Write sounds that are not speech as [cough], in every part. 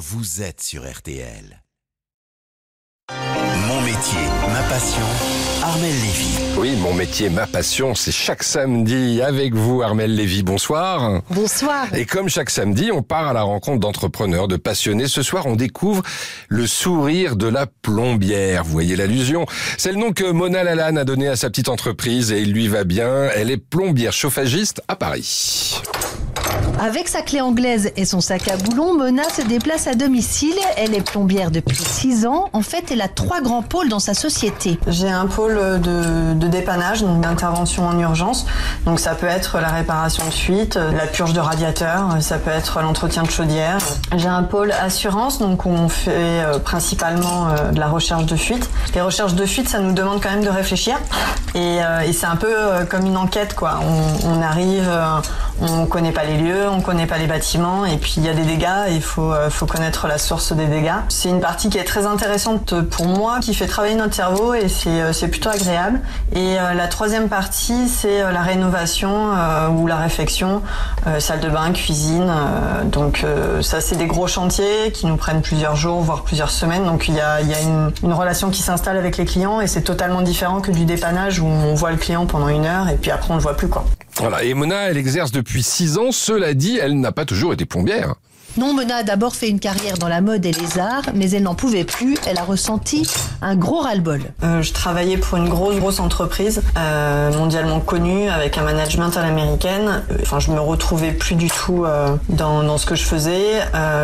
vous êtes sur RTL. Mon métier, ma passion, Armel Lévy. Oui, mon métier, ma passion, c'est chaque samedi avec vous, Armel Lévy. Bonsoir. Bonsoir. Et comme chaque samedi, on part à la rencontre d'entrepreneurs, de passionnés. Ce soir, on découvre le sourire de la plombière. Vous voyez l'allusion? C'est le nom que Mona Lalanne a donné à sa petite entreprise et il lui va bien. Elle est plombière chauffagiste à Paris. Avec sa clé anglaise et son sac à boulons, Mona se déplace à domicile. Elle est plombière depuis 6 ans. En fait, elle a trois grands pôles dans sa société. J'ai un pôle de, dépannage, donc d'intervention en urgence. Donc ça peut être la réparation de fuite, la purge de radiateur, ça peut être l'entretien de chaudière. J'ai un pôle assurance, donc on fait euh, principalement euh, de la recherche de fuite. Les recherches de fuite, ça nous demande quand même de réfléchir. Et, euh, et c'est un peu euh, comme une enquête, quoi. On, on arrive, euh, on connaît pas les lieux, on connaît pas les bâtiments, et puis il y a des dégâts, il faut, euh, faut connaître la source des dégâts. C'est une partie qui est très intéressante pour moi, qui fait travailler notre cerveau, et c'est euh, plutôt agréable. Et euh, la troisième partie, c'est la rénovation ou la réfection, salle de bain, cuisine. donc ça, c'est des gros chantiers qui nous prennent plusieurs jours, voire plusieurs semaines. Donc il y a, y a une, une relation qui s'installe avec les clients, et c'est totalement différent que du dépannage où on voit le client pendant une heure, et puis après on le voit plus quoi. Voilà. Et Mona, elle exerce depuis 6 ans. Cela dit, elle n'a pas toujours été plombière. Non, Mona a d'abord fait une carrière dans la mode et les arts, mais elle n'en pouvait plus. Elle a ressenti un gros ras-le-bol. Euh, je travaillais pour une grosse grosse entreprise euh, mondialement connue avec un management à l'américaine. Euh, Enfin, je me retrouvais plus du tout euh, dans, dans ce que je faisais.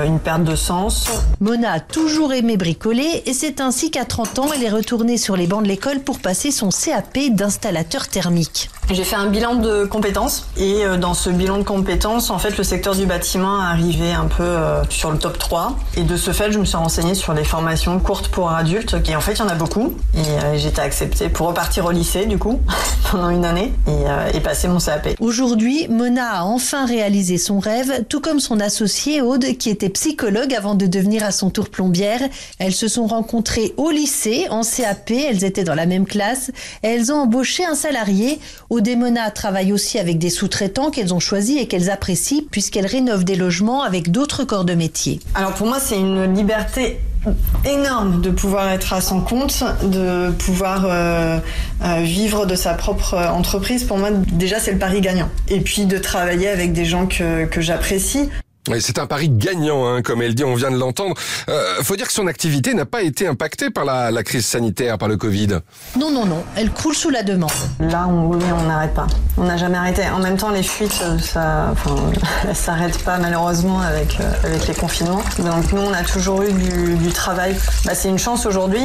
Une perte de sens. Mona a toujours aimé bricoler et c'est ainsi qu'à 30 ans, elle est retournée sur les bancs de l'école pour passer son CAP d'installateur thermique. J'ai fait un bilan de compétences et dans ce bilan de compétences, en fait, le secteur du bâtiment arrivait un peu euh, sur le top 3. Et de ce fait, je me suis renseignée sur les formations courtes pour adultes. Et en fait, il y en a beaucoup. Et euh, été acceptée pour repartir au lycée, du coup, [laughs] pendant une année et, euh, passer mon CAP. Aujourd'hui, Mona a enfin réalisé son rêve, tout comme son associée Aude, qui était psychologue avant de devenir à son tour plombière. Elles se sont rencontrées au lycée, en CAP, elles étaient dans la même classe, elles ont embauché un salarié. Aude et Mona travaillent aussi avec des sous-traitants qu'elles ont choisis et qu'elles apprécient, puisqu'elles rénovent des logements avec d'autres corps de métier. Alors pour moi, c'est une liberté énorme de pouvoir être à son compte, de pouvoir euh, euh, vivre de sa propre entreprise. Pour moi, déjà, c'est le pari gagnant. Et puis de travailler avec des gens que, que j'apprécie. C'est un pari gagnant, hein, comme elle dit, on vient de l'entendre. Euh, faut dire que son activité n'a pas été impactée par la, la crise sanitaire, par le Covid. Non, non, non, elle croule sous la demande. Là, on oui, on n'arrête pas. On n'a jamais arrêté. En même temps, les fuites, euh, ça, [laughs] elles s'arrêtent pas malheureusement avec euh, avec les confinements. Donc nous, on a toujours eu du, du travail. Bah, c'est une chance aujourd'hui.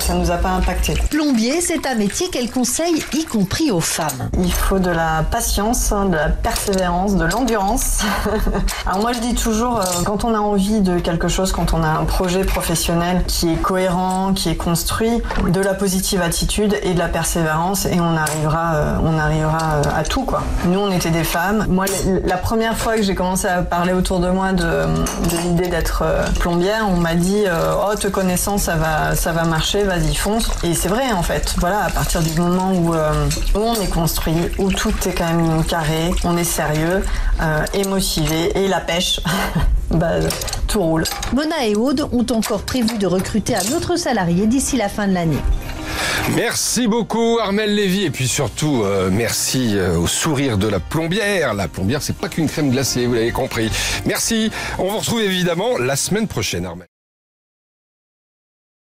Ça nous a pas impacté. Plombier, c'est un métier qu'elle conseille, y compris aux femmes. Il faut de la patience, hein, de la persévérance, de l'endurance. [laughs] Alors moi je dis toujours, euh, quand on a envie de quelque chose, quand on a un projet professionnel qui est cohérent, qui est construit, de la positive attitude et de la persévérance et on arrivera, euh, on arrivera euh, à tout quoi. Nous on était des femmes. Moi la- première fois que j'ai commencé à parler autour de moi de, l'idée d'être plombière, on m'a dit oh te connaissant ça va, ça va marcher, vas-y fonce. Et c'est vrai en fait. Voilà à partir du moment où, où on est construit, où tout est quand même carré, on est sérieux euh, et motivé et la pêche, [laughs] bah, tout roule. Mona et Aude ont encore prévu de recruter un autre salarié d'ici la fin de l'année. Merci beaucoup Armel Lévy et puis surtout euh, merci euh, au sourire de la plombière. La plombière c'est pas qu'une crème glacée, vous l'avez compris. Merci. On vous retrouve évidemment la semaine prochaine Armel.